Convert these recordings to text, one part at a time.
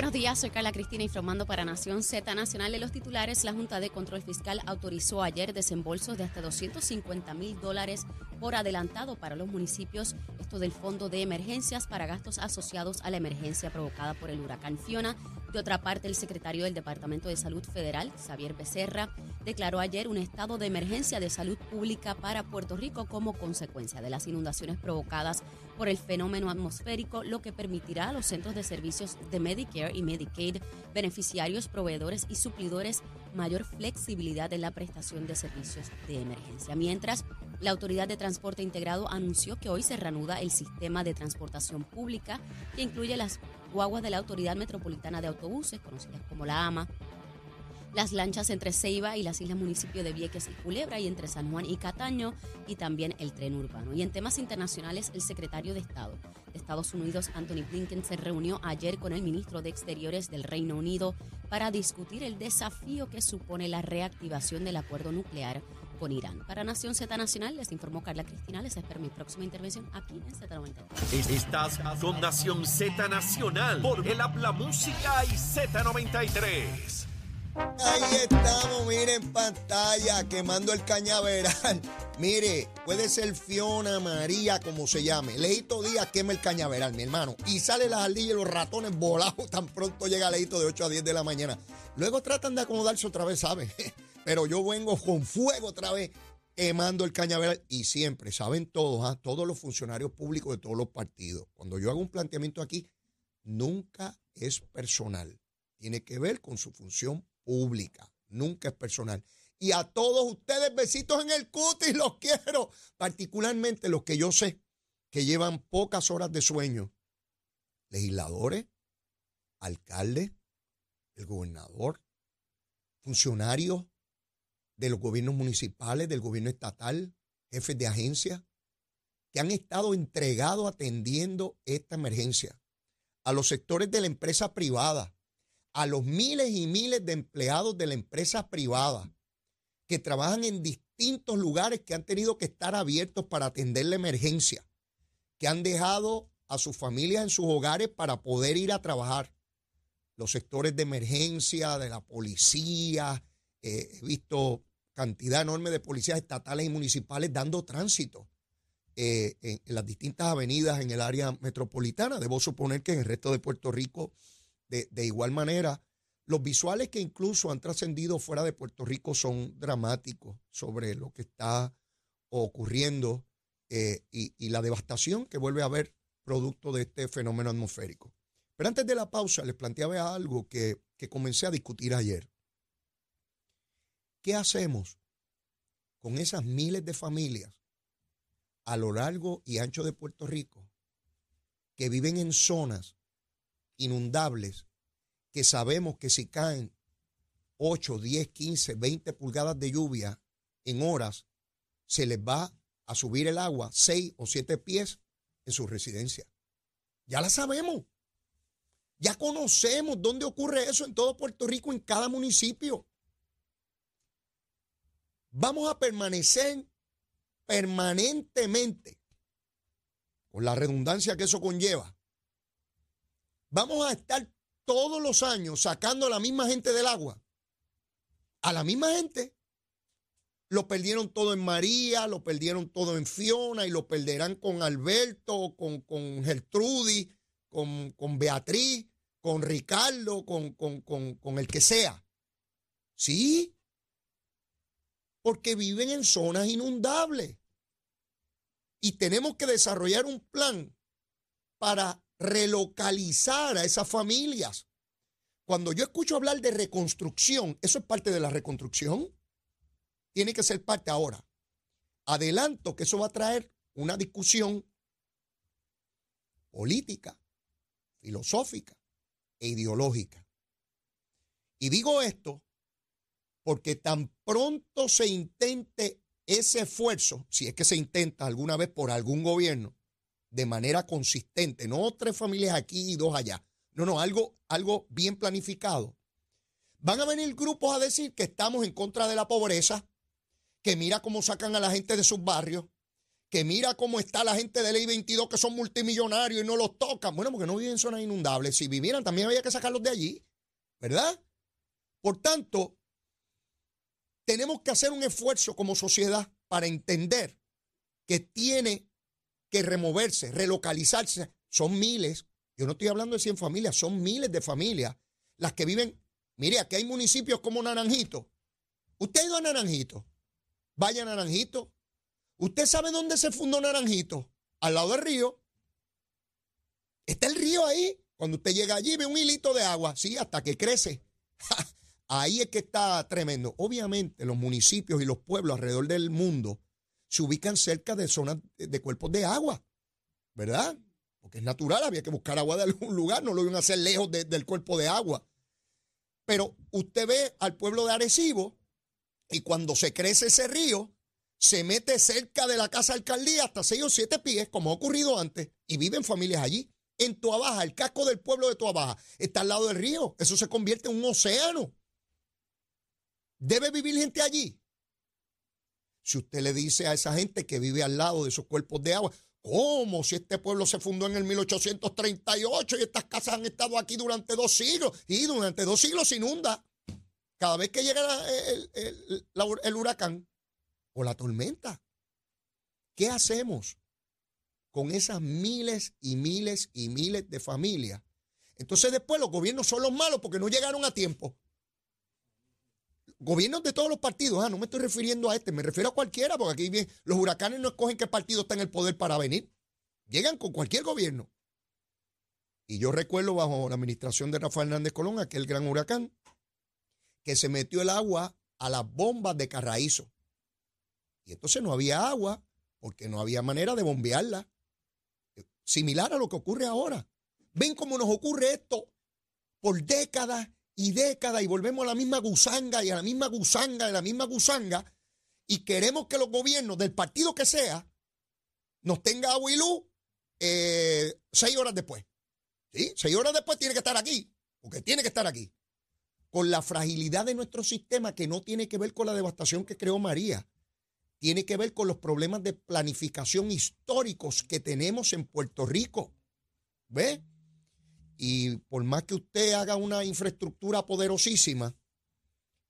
Buenos días, soy Carla Cristina informando para Nación Z Nacional de los titulares. La Junta de Control Fiscal autorizó ayer desembolsos de hasta 250 mil dólares por adelantado para los municipios, esto del Fondo de Emergencias para gastos asociados a la emergencia provocada por el huracán Fiona. De otra parte, el secretario del Departamento de Salud Federal, Xavier Becerra, declaró ayer un estado de emergencia de salud pública para Puerto Rico como consecuencia de las inundaciones provocadas por el fenómeno atmosférico, lo que permitirá a los centros de servicios de Medicare y Medicaid, beneficiarios, proveedores y suplidores mayor flexibilidad en la prestación de servicios de emergencia. Mientras, la Autoridad de Transporte Integrado anunció que hoy se reanuda el sistema de transportación pública que incluye las guaguas de la Autoridad Metropolitana de Autobuses, conocidas como la AMA, las lanchas entre Ceiba y las islas municipios de Vieques y Culebra y entre San Juan y Cataño y también el tren urbano. Y en temas internacionales, el secretario de Estado de Estados Unidos, Anthony Blinken, se reunió ayer con el ministro de Exteriores del Reino Unido para discutir el desafío que supone la reactivación del acuerdo nuclear con Irán. Para Nación Z Nacional, les informó Carla Cristina. Les espero mi próxima intervención aquí en Z93. Estás con Nación Z Nacional por el Habla Música y Z93. Ahí estamos, miren en pantalla, quemando el cañaveral. Mire, puede ser Fiona, María, como se llame. Leito Díaz quema el cañaveral, mi hermano. Y sale las ardillas y los ratones volados tan pronto llega Leito de 8 a 10 de la mañana. Luego tratan de acomodarse otra vez, ¿saben? Pero yo vengo con fuego otra vez quemando el cañaveral. Y siempre, saben todos, ¿ah? todos los funcionarios públicos de todos los partidos. Cuando yo hago un planteamiento aquí, nunca es personal. Tiene que ver con su función pública, nunca es personal. Y a todos ustedes, besitos en el cutis, los quiero. Particularmente los que yo sé que llevan pocas horas de sueño. Legisladores, alcaldes, el gobernador, funcionarios de los gobiernos municipales, del gobierno estatal, jefes de agencias, que han estado entregados atendiendo esta emergencia. A los sectores de la empresa privada, a los miles y miles de empleados de la empresa privada que trabajan en distintos lugares que han tenido que estar abiertos para atender la emergencia, que han dejado a sus familias en sus hogares para poder ir a trabajar. Los sectores de emergencia, de la policía, eh, he visto cantidad enorme de policías estatales y municipales dando tránsito eh, en, en las distintas avenidas en el área metropolitana. Debo suponer que en el resto de Puerto Rico de, igual manera, los visuales que incluso han trascendido fuera de Puerto Rico son dramáticos sobre lo que está ocurriendo eh, y, la devastación que vuelve a haber producto de este fenómeno atmosférico. Pero antes de la pausa les planteaba algo que, que comencé a discutir ayer. ¿Qué hacemos con esas miles de familias a lo largo y ancho de Puerto Rico que viven en zonas inundables que sabemos que si caen 8, 10, 15, 20 pulgadas de lluvia en horas, se les va a subir el agua 6 o 7 pies en su residencia. Ya la sabemos. Ya conocemos dónde ocurre eso en todo Puerto Rico, en cada municipio. Vamos a permanecer permanentemente, con la redundancia que eso conlleva, vamos a estar todos los años sacando a la misma gente del agua. A la misma gente. Lo perdieron todo en María, lo perdieron todo en Fiona y lo perderán con Alberto, con, con Gertrudis, con, con, Beatriz, con Ricardo, con, con, con el que sea. Sí, porque viven en zonas inundables. Y tenemos que desarrollar un plan para relocalizar a esas familias. Cuando yo escucho hablar de reconstrucción, ¿eso es parte de la reconstrucción? Tiene que ser parte ahora. Adelanto que eso va a traer una discusión política, filosófica e ideológica. Y digo esto porque tan pronto se intente ese esfuerzo, si es que se intenta alguna vez por algún gobierno, de manera consistente, no tres familias aquí y dos allá. no, no, algo, algo bien planificado. Van a venir grupos a decir que estamos en contra de la pobreza, que mira cómo sacan a la gente de sus barrios, que mira cómo está la gente de ley 22 que son multimillonarios y no los tocan. Bueno, porque no viven en zonas inundables. Si vivieran, también había que sacarlos de allí, ¿verdad? Por tanto, tenemos que hacer un esfuerzo como sociedad para entender que tiene que removerse, relocalizarse. Son miles, yo no estoy hablando de 100 familias, son miles de familias las que viven. Mire, aquí hay municipios como Naranjito. Usted ha ido a Naranjito. Vaya Naranjito. ¿Usted sabe dónde se fundó Naranjito? Al lado del río. Está el río ahí. Cuando usted llega allí ve un hilito de agua, sí, hasta que crece. Ahí es que está tremendo. Obviamente los municipios y los pueblos alrededor del mundo se ubican cerca de zonas de cuerpos de agua, ¿verdad? Porque es natural, había que buscar agua de algún lugar, no lo iban a hacer lejos del cuerpo de agua. Pero usted ve al pueblo de Arecibo y cuando se crece ese río, se mete cerca de la casa alcaldía hasta seis o siete pies, como ha ocurrido antes, y viven familias allí. En Tuabaja, el casco del pueblo de Tuabaja está al lado del río. Eso se convierte en un océano. ¿Debe vivir gente allí? Si usted le dice a esa gente que vive al lado de esos cuerpos de agua, ¿cómo si este pueblo se fundó en el 1838 y estas casas han estado aquí durante dos siglos? Y durante dos siglos se inunda. Cada vez que llega el, huracán o la tormenta. ¿Qué hacemos con esas miles y miles y miles de familias? Entonces después los gobiernos son los malos porque no llegaron a tiempo gobiernos de todos los partidos, ah, no me estoy refiriendo a este, me refiero a cualquiera, porque aquí los huracanes no escogen qué partido está en el poder para venir. Llegan con cualquier gobierno. Y yo recuerdo bajo la administración de Rafael Hernández Colón, aquel gran huracán, que se metió el agua a las bombas de Carraízo. Y entonces no había agua porque no había manera de bombearla. Similar a lo que ocurre ahora. Ven cómo nos ocurre esto por décadas y décadas y volvemos a la misma gusanga y a la misma gusanga y a la misma gusanga y queremos que los gobiernos del partido que sea nos tenga agua y eh, seis horas después. ¿Sí? Seis horas después tiene que estar aquí, porque tiene que estar aquí. Con la fragilidad de nuestro sistema que no tiene que ver con la devastación que creó María, tiene que ver con los problemas de planificación históricos que tenemos en Puerto Rico. ¿Ve? Y por más que usted haga una infraestructura poderosísima,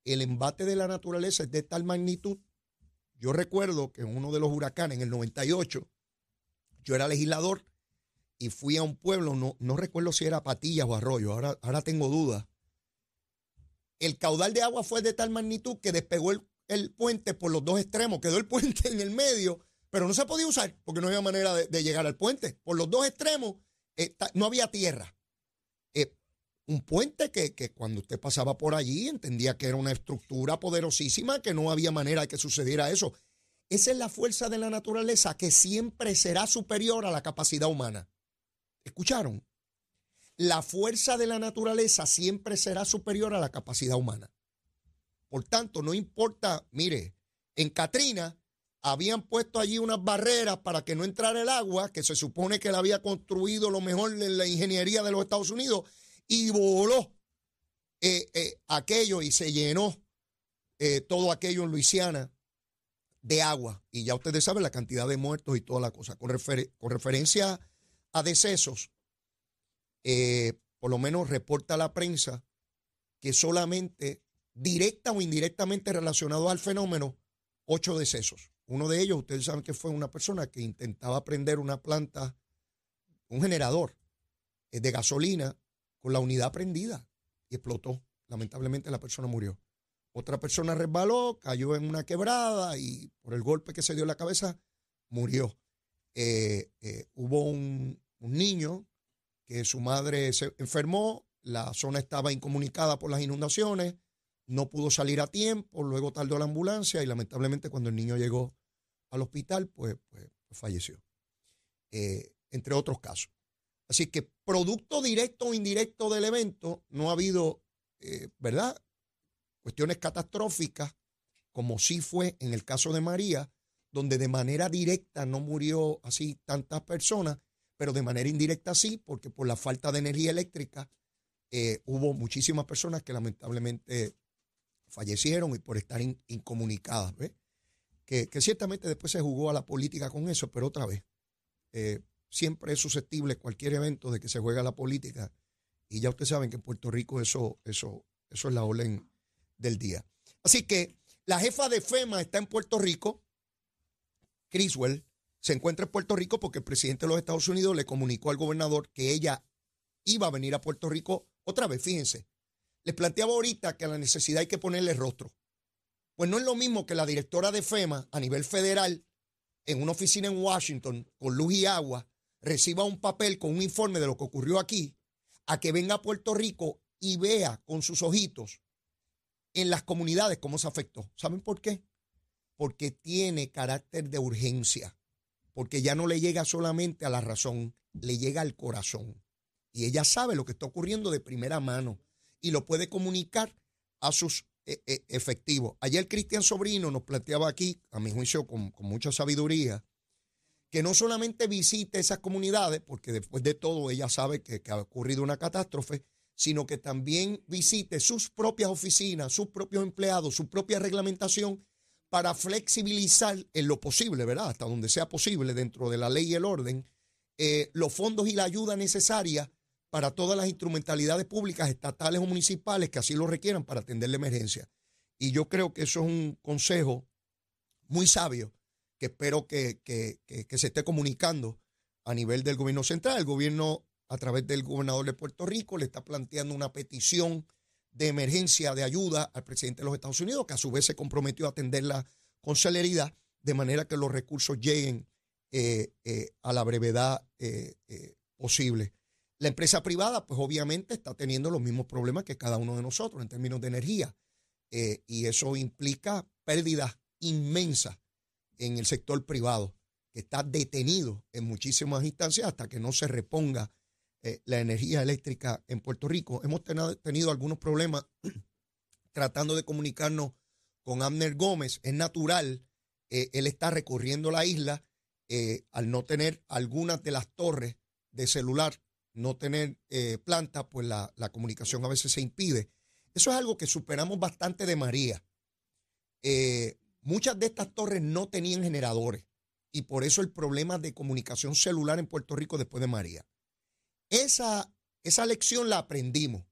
el embate de la naturaleza es de tal magnitud. Yo recuerdo que en uno de los huracanes, en el 98, yo era legislador y fui a un pueblo, no, no recuerdo si era Patillas o Arroyo, ahora, ahora tengo dudas. El caudal de agua fue de tal magnitud que despegó el, puente por los dos extremos, quedó el puente en el medio, pero no se podía usar porque no había manera de, llegar al puente. Por los dos extremos eh, no había tierra un puente que, cuando usted pasaba por allí entendía que era una estructura poderosísima, que no había manera de que sucediera eso. Esa es la fuerza de la naturaleza que siempre será superior a la capacidad humana. ¿Escucharon? La fuerza de la naturaleza siempre será superior a la capacidad humana. Por tanto, no importa, mire, en Katrina habían puesto allí unas barreras para que no entrara el agua, que se supone que la había construido lo mejor en la ingeniería de los Estados Unidos, y voló eh, eh, aquello y se llenó eh, todo aquello en Luisiana de agua. Y ya ustedes saben la cantidad de muertos y toda la cosa. Con, con referencia a decesos, por lo menos reporta la prensa que solamente directa o indirectamente relacionado al fenómeno, ocho decesos. Uno de ellos, ustedes saben que fue una persona que intentaba prender una planta, un generador de gasolina con la unidad prendida y explotó. Lamentablemente la persona murió. Otra persona resbaló, cayó en una quebrada y por el golpe que se dio en la cabeza murió. Eh, eh, hubo un, niño que su madre se enfermó, la zona estaba incomunicada por las inundaciones, no pudo salir a tiempo, luego tardó la ambulancia y lamentablemente cuando el niño llegó al hospital, pues, pues falleció. Eh, entre otros casos. Así que producto directo o indirecto del evento, no ha habido, eh, ¿verdad? Cuestiones catastróficas, como sí fue en el caso de María, donde de manera directa no murió así tantas personas, pero de manera indirecta sí, porque por la falta de energía eléctrica eh, hubo muchísimas personas que lamentablemente fallecieron y por estar incomunicadas, Que, ciertamente después se jugó a la política con eso, pero otra vez, eh, siempre es susceptible cualquier evento de que se juegue a la política y ya ustedes saben que en Puerto Rico eso, eso, eso es la orden del día. Así que la jefa de FEMA está en Puerto Rico, Criswell, se encuentra en Puerto Rico porque el presidente de los Estados Unidos le comunicó al gobernador que ella iba a venir a Puerto Rico otra vez, fíjense. Les planteaba ahorita que a la necesidad hay que ponerle rostro. Pues no es lo mismo que la directora de FEMA a nivel federal, en una oficina en Washington, con luz y agua, reciba un papel con un informe de lo que ocurrió aquí, a que venga a Puerto Rico y vea con sus ojitos en las comunidades cómo se afectó. ¿Saben por qué? Porque tiene carácter de urgencia, porque ya no le llega solamente a la razón, le llega al corazón. Y ella sabe lo que está ocurriendo de primera mano y lo puede comunicar a sus eh, eh, efectivos. Ayer Cristian Sobrino nos planteaba aquí, a mi juicio con, mucha sabiduría, que no solamente visite esas comunidades, porque después de todo ella sabe que, ha ocurrido una catástrofe, sino que también visite sus propias oficinas, sus propios empleados, su propia reglamentación para flexibilizar en lo posible, ¿verdad? Hasta donde sea posible dentro de la ley y el orden, eh, los fondos y la ayuda necesaria para todas las instrumentalidades públicas, estatales o municipales que así lo requieran para atender la emergencia. Y yo creo que eso es un consejo muy sabio que espero que, se esté comunicando a nivel del gobierno central. El gobierno a través del gobernador de Puerto Rico, le está planteando una petición de emergencia de ayuda al presidente de los Estados Unidos, que a su vez se comprometió a atenderla con celeridad, de manera que los recursos lleguen eh, eh, a la brevedad eh, posible. La empresa privada, pues obviamente está teniendo los mismos problemas que cada uno de nosotros en términos de energía, y eso implica pérdidas inmensas en el sector privado, que está detenido en muchísimas instancias hasta que no se reponga eh, la energía eléctrica en Puerto Rico. Hemos tenido algunos problemas tratando de comunicarnos con Abner Gómez. Es natural, eh, él está recorriendo la isla eh, al no tener algunas de las torres de celular, no tener planta, pues la, la, comunicación a veces se impide. Eso es algo que superamos bastante de María. Muchas de estas torres no tenían generadores y por eso el problema de comunicación celular en Puerto Rico después de María. Esa, esa lección la aprendimos.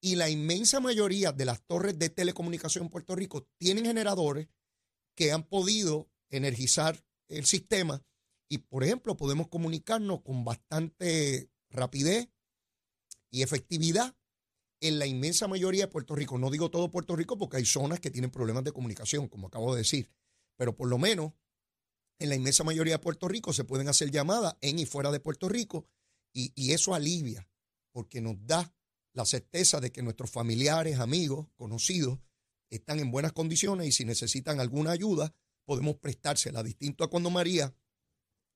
Y la inmensa mayoría de las torres de telecomunicación en Puerto Rico tienen generadores que han podido energizar el sistema y, por ejemplo, podemos comunicarnos con bastante rapidez y efectividad en la inmensa mayoría de Puerto Rico. No digo todo Puerto Rico porque hay zonas que tienen problemas de comunicación, como acabo de decir, pero por lo menos en la inmensa mayoría de Puerto Rico se pueden hacer llamadas en y fuera de Puerto Rico y, eso alivia, porque nos da la certeza de que nuestros familiares, amigos, conocidos, están en buenas condiciones y si necesitan alguna ayuda, podemos prestársela. Distinto a cuando María,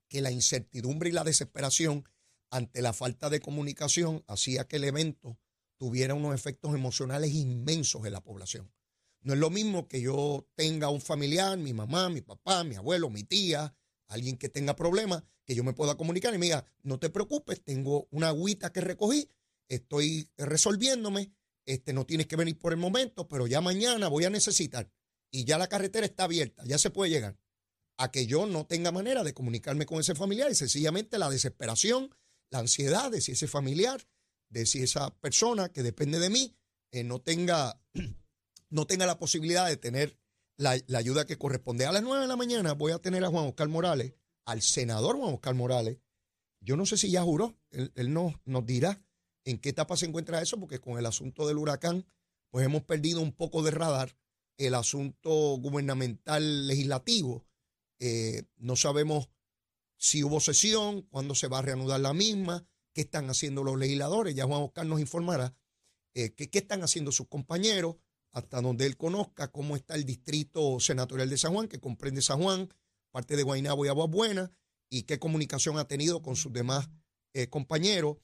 que la incertidumbre y la desesperación ante la falta de comunicación hacía que el evento tuviera unos efectos emocionales inmensos en la población. No es lo mismo que yo tenga un familiar, mi mamá, mi papá, mi abuelo, mi tía, alguien que tenga problemas, que yo me pueda comunicar y me diga, no te preocupes, tengo una agüita que recogí, estoy resolviéndome, este, no tienes que venir por el momento, pero ya mañana voy a necesitar. Y ya la carretera está abierta, ya se puede llegar. A que yo no tenga manera de comunicarme con ese familiar y sencillamente la desesperación, la ansiedad de si ese familiar, de si esa persona que depende de mí, eh, no, tenga, no tenga la posibilidad de tener la, ayuda que corresponde. A las 9 de la mañana voy a tener a Juan Oscar Morales, al senador Juan Oscar Morales. Yo no sé si ya juró, él, nos, nos dirá en qué etapa se encuentra eso, porque con el asunto del huracán, pues hemos perdido un poco de radar el asunto gubernamental legislativo. Eh, no sabemos si hubo sesión, cuándo se va a reanudar la misma, qué están haciendo los legisladores. Ya Juan Oscar nos informará eh, qué están haciendo sus compañeros hasta donde él conozca cómo está el distrito senatorial de San Juan, que comprende San Juan, parte de Guaynabo y Aguas y qué comunicación ha tenido con sus demás eh, compañeros.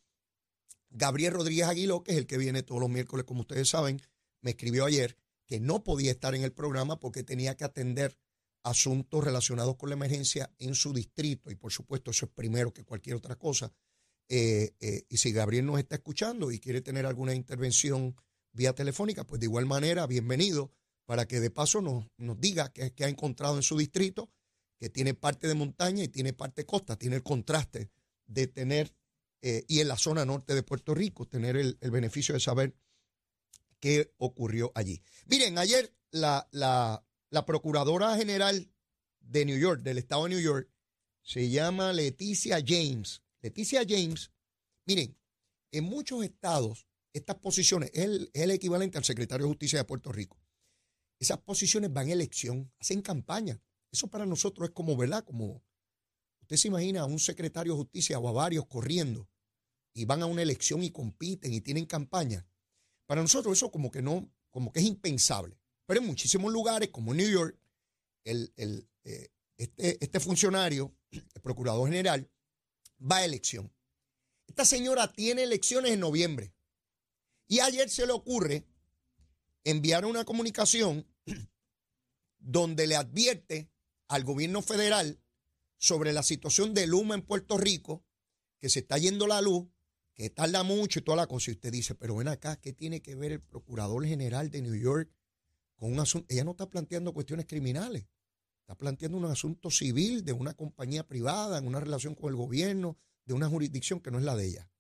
Gabriel Rodríguez Aguiló, que es el que viene todos los miércoles, como ustedes saben, me escribió ayer que no podía estar en el programa porque tenía que atender asuntos relacionados con la emergencia en su distrito, y por supuesto eso es primero que cualquier otra cosa. Eh, eh, y si Gabriel nos está escuchando y quiere tener alguna intervención vía telefónica, pues de igual manera, bienvenido, para que de paso nos, nos diga qué, ha encontrado en su distrito, que tiene parte de montaña y tiene parte costa, tiene el contraste de tener, eh, y en la zona norte de Puerto Rico, tener el, beneficio de saber qué ocurrió allí. Miren, ayer la, la, la Procuradora General de New York, del estado de New York, se llama Leticia James. Leticia James, miren, en muchos estados estas posiciones es el, equivalente al secretario de Justicia de Puerto Rico. Esas posiciones van a elección, hacen campaña. Eso para nosotros es como, ¿verdad? Como usted se imagina a un secretario de Justicia o a varios corriendo y van a una elección y compiten y tienen campaña. Para nosotros eso como que no, como que es impensable. Pero en muchísimos lugares, como en New York, el, eh, este, este funcionario, el procurador general, va a elección. Esta señora tiene elecciones en noviembre. Y ayer se le ocurre enviar una comunicación donde le advierte al gobierno federal sobre la situación de Luma en Puerto Rico, que se está yendo la luz, que tarda mucho y toda la cosa. Y usted dice, pero ven acá, ¿qué tiene que ver el procurador general de New York con un asunto? Ella no está planteando cuestiones criminales, está planteando un asunto civil de una compañía privada, en una relación con el gobierno, de una jurisdicción que no es la de ella.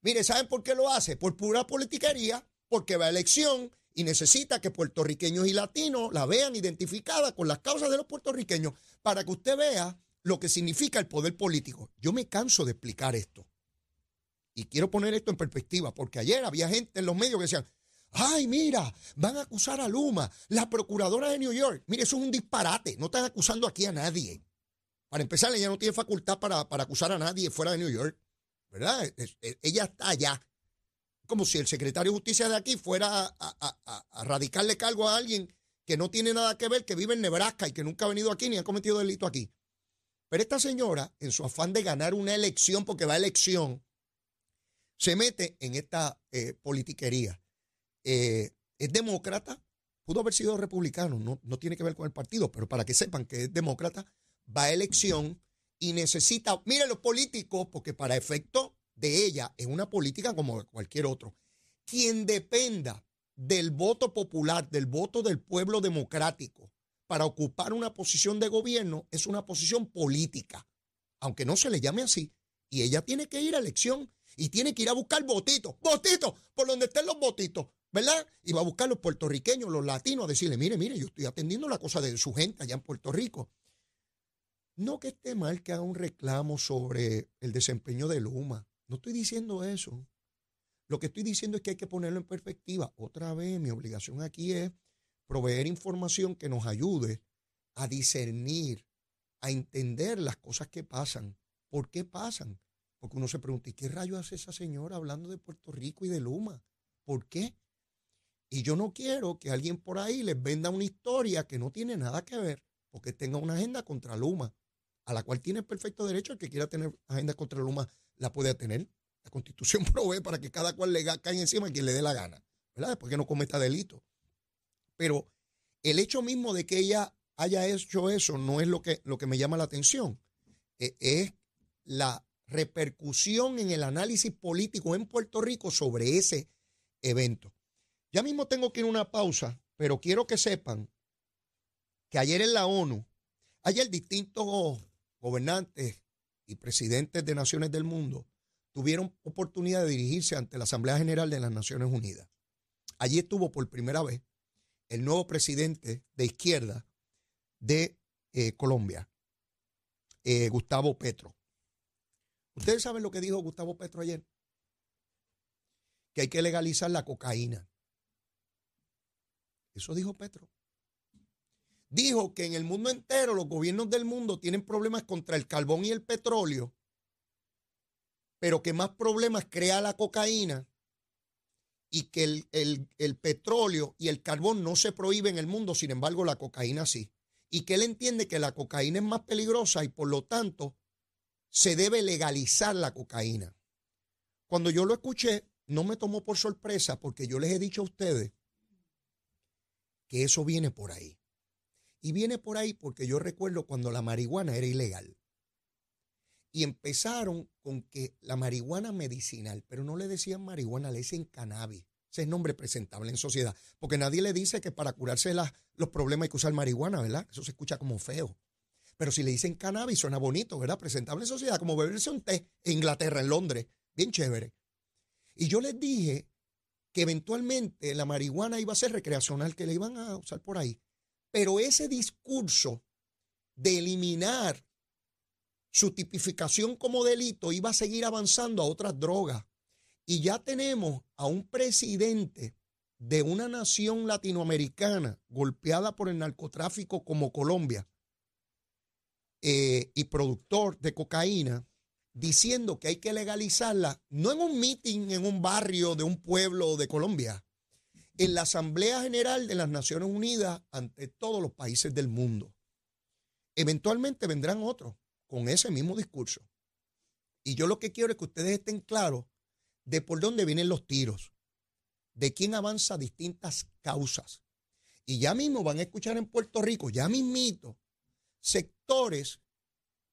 Mire, ¿saben por qué lo hace? Por pura politiquería, porque va a elección y necesita que puertorriqueños y latinos la vean identificada con las causas de los puertorriqueños para que usted vea lo que significa el poder político. Yo me canso de explicar esto. Y quiero poner esto en perspectiva, porque ayer había gente en los medios que decían, ay, mira, van a acusar a Luma, la procuradora de New York. Mire, eso es un disparate, no están acusando aquí a nadie. Para empezar, ella no tiene facultad para, para acusar a nadie fuera de New York. ¿verdad? ella está allá. Como si el secretario de justicia de aquí fuera a, radicarle cargo a alguien que no tiene nada que ver, que vive en Nebraska y que nunca ha venido aquí ni ha cometido delito aquí. Pero esta señora, en su afán de ganar una elección, porque va a elección, se mete en esta eh, politiquería. Eh, es demócrata, pudo haber sido republicano, no, no tiene que ver con el partido, pero para que sepan que es demócrata, va a elección y necesita, mire los políticos, porque para efecto de ella es una política como cualquier otro, quien dependa del voto popular, del voto del pueblo democrático para ocupar una posición de gobierno es una posición política, aunque no se le llame así. Y ella tiene que ir a elección y tiene que ir a buscar votitos, votitos, por donde estén los votitos, ¿verdad? Y va a buscar los puertorriqueños, los latinos, a decirle, mire, mire, yo estoy atendiendo la cosa de su gente allá en Puerto Rico. No que esté mal que haga un reclamo sobre el desempeño de Luma. No estoy diciendo eso. Lo que estoy diciendo es que hay que ponerlo en perspectiva. Otra vez, mi obligación aquí es proveer información que nos ayude a discernir, a entender las cosas que pasan. ¿Por qué pasan? Porque uno se pregunta, ¿y qué rayo hace esa señora hablando de Puerto Rico y de Luma? ¿Por qué? Y yo no quiero que alguien por ahí les venda una historia que no tiene nada que ver, porque tenga una agenda contra Luma a la cual tiene perfecto derecho el que quiera tener agenda contra Luma, la puede tener. La constitución provee para que cada cual le caiga encima a quien le dé la gana, ¿verdad? Después que no cometa delito. Pero el hecho mismo de que ella haya hecho eso no es lo que, lo que me llama la atención. E, es la repercusión en el análisis político en Puerto Rico sobre ese evento. Ya mismo tengo que ir a una pausa, pero quiero que sepan que ayer en la ONU, ayer distintos gobernantes y presidentes de naciones del mundo tuvieron oportunidad de dirigirse ante la Asamblea General de las Naciones Unidas. Allí estuvo por primera vez el nuevo presidente de izquierda de eh, Colombia, eh, Gustavo Petro. ¿Ustedes saben lo que dijo Gustavo Petro ayer? Que hay que legalizar la cocaína. Eso dijo Petro dijo que en el mundo entero los gobiernos del mundo tienen problemas contra el carbón y el petróleo, pero que más problemas crea la cocaína y que el, el, petróleo y el carbón no se prohíben en el mundo, sin embargo la cocaína sí. Y que él entiende que la cocaína es más peligrosa y por lo tanto se debe legalizar la cocaína. Cuando yo lo escuché, no me tomó por sorpresa porque yo les he dicho a ustedes que eso viene por ahí. Y viene por ahí porque yo recuerdo cuando la marihuana era ilegal. Y empezaron con que la marihuana medicinal, pero no le decían marihuana, le dicen cannabis. Ese es nombre presentable en sociedad. Porque nadie le dice que para curarse los problemas hay que usar marihuana, ¿verdad? Eso se escucha como feo. Pero si le dicen cannabis, suena bonito, ¿verdad? Presentable en sociedad, como beberse un té en Inglaterra, en Londres. Bien chévere. Y yo les dije que eventualmente la marihuana iba a ser recreacional, que le iban a usar por ahí. Pero ese discurso de eliminar su tipificación como delito iba a seguir avanzando a otras drogas. Y ya tenemos a un presidente de una nación latinoamericana golpeada por el narcotráfico como Colombia eh, y productor de cocaína diciendo que hay que legalizarla, no en un meeting en un barrio de un pueblo de Colombia, en la Asamblea General de las Naciones Unidas ante todos los países del mundo. Eventualmente vendrán otros con ese mismo discurso. Y yo lo que quiero es que ustedes estén claros de por dónde vienen los tiros, de quién avanza distintas causas. Y ya mismo van a escuchar en Puerto Rico, ya mismito, sectores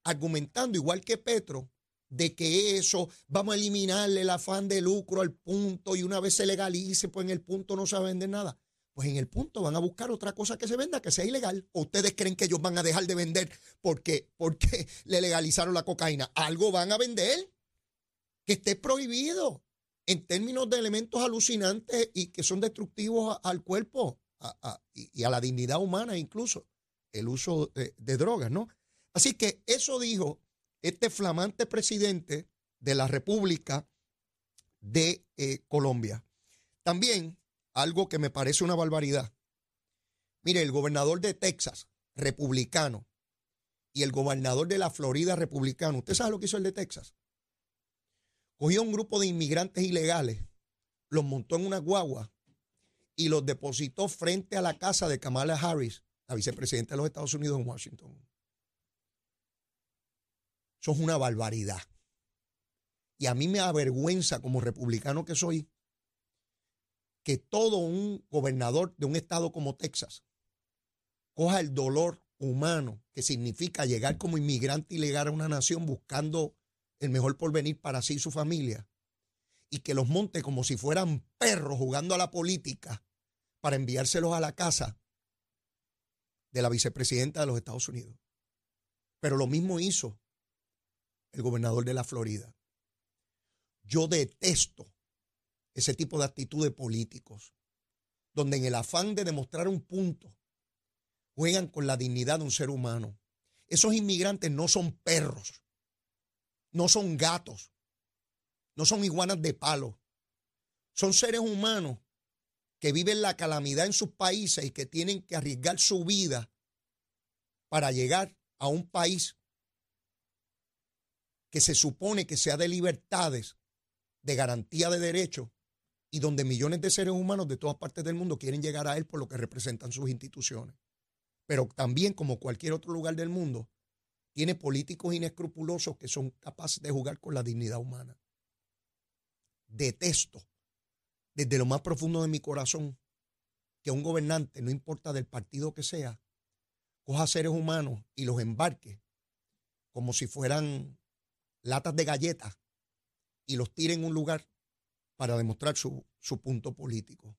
argumentando igual que Petro de que eso vamos a eliminarle el afán de lucro al punto y una vez se legalice, pues en el punto no se va a vender nada. Pues en el punto van a buscar otra cosa que se venda que sea ilegal. ¿O ustedes creen que ellos van a dejar de vender porque, porque le legalizaron la cocaína? Algo van a vender que esté prohibido en términos de elementos alucinantes y que son destructivos al cuerpo y, a la dignidad humana incluso, el uso de, de drogas, ¿no? Así que eso dijo este flamante presidente de la República de eh, Colombia. También algo que me parece una barbaridad. Mire, el gobernador de Texas, republicano, y el gobernador de la Florida, republicano. ¿Usted sabe lo que hizo el de Texas? Cogió un grupo de inmigrantes ilegales, los montó en una guagua y los depositó frente a la casa de Kamala Harris, la vicepresidenta de los Estados Unidos en Washington. Eso es una barbaridad. Y a mí me avergüenza como republicano que soy que todo un gobernador de un estado como Texas coja el dolor humano que significa llegar como inmigrante ilegal a una nación buscando el mejor porvenir para sí y su familia y que los monte como si fueran perros jugando a la política para enviárselos a la casa de la vicepresidenta de los Estados Unidos. Pero lo mismo hizo el gobernador de la Florida. Yo detesto ese tipo de actitudes políticos, donde en el afán de demostrar un punto juegan con la dignidad de un ser humano. Esos inmigrantes no son perros, no son gatos, no son iguanas de palo, son seres humanos que viven la calamidad en sus países y que tienen que arriesgar su vida para llegar a un país que se supone que sea de libertades, de garantía de derechos, y donde millones de seres humanos de todas partes del mundo quieren llegar a él por lo que representan sus instituciones. Pero también, como cualquier otro lugar del mundo, tiene políticos inescrupulosos que son capaces de jugar con la dignidad humana. Detesto desde lo más profundo de mi corazón que un gobernante, no importa del partido que sea, coja seres humanos y los embarque como si fueran latas de galletas y los tire en un lugar para demostrar su, su punto político.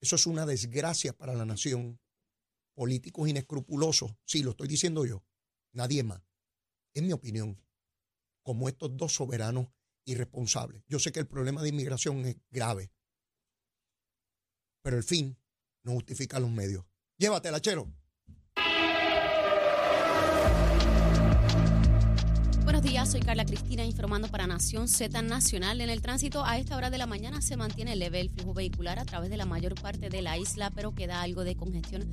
Eso es una desgracia para la nación. Políticos inescrupulosos, sí, lo estoy diciendo yo, nadie más. En mi opinión, como estos dos soberanos irresponsables. Yo sé que el problema de inmigración es grave, pero el fin no justifica los medios. Llévatela, chero. Buenos días, soy Carla Cristina informando para Nación Z Nacional. En el tránsito a esta hora de la mañana se mantiene leve el flujo vehicular a través de la mayor parte de la isla, pero queda algo de congestión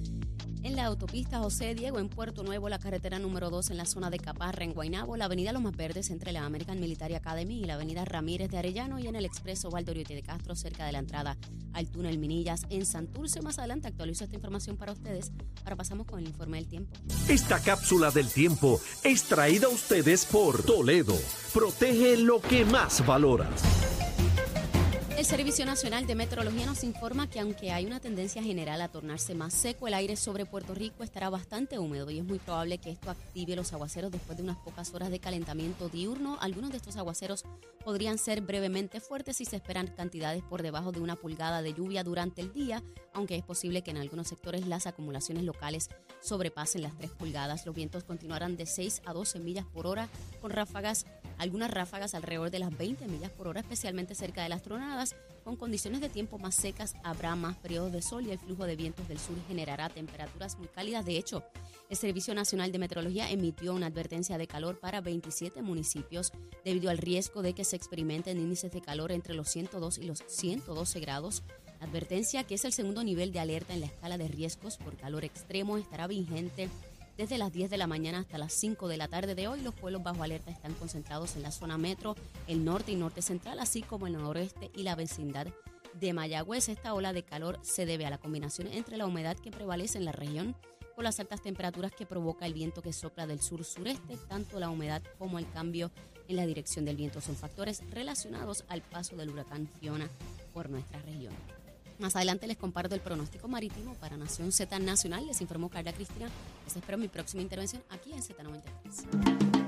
en la autopista José Diego en Puerto Nuevo, la carretera número 2 en la zona de Caparra en Guaynabo, la avenida Los Más Verdes entre la American Military Academy y la avenida Ramírez de Arellano y en el expreso Valdoriotti de Castro cerca de la entrada al túnel Minillas en Santurce. Más adelante actualizo esta información para ustedes. Ahora pasamos con el informe del tiempo. Esta cápsula del tiempo es traída a ustedes por Toledo. Protege lo que más valoras. El Servicio Nacional de Meteorología nos informa que aunque hay una tendencia general a tornarse más seco, el aire sobre Puerto Rico estará bastante húmedo y es muy probable que esto active los aguaceros después de unas pocas horas de calentamiento diurno. Algunos de estos aguaceros podrían ser brevemente fuertes y se esperan cantidades por debajo de una pulgada de lluvia durante el día, aunque es posible que en algunos sectores las acumulaciones locales sobrepasen las 3 pulgadas. Los vientos continuarán de 6 a 12 millas por hora con ráfagas, algunas ráfagas alrededor de las 20 millas por hora, especialmente cerca de las tronadas con condiciones de tiempo más secas habrá más periodos de sol y el flujo de vientos del sur generará temperaturas muy cálidas. De hecho, el Servicio Nacional de Meteorología emitió una advertencia de calor para 27 municipios debido al riesgo de que se experimenten índices de calor entre los 102 y los 112 grados. La advertencia, que es el segundo nivel de alerta en la escala de riesgos por calor extremo, estará vigente desde las 10 de la mañana hasta las 5 de la tarde de hoy, los pueblos bajo alerta están concentrados en la zona metro, el norte y norte central, así como el noroeste y la vecindad de Mayagüez. Esta ola de calor se debe a la combinación entre la humedad que prevalece en la región con las altas temperaturas que provoca el viento que sopla del sur-sureste, tanto la humedad como el cambio en la dirección del viento son factores relacionados al paso del huracán Fiona por nuestra región. Más adelante les comparto el pronóstico marítimo para Nación Z Nacional. Les informó Carla Cristina. Les espero mi próxima intervención aquí en Z93.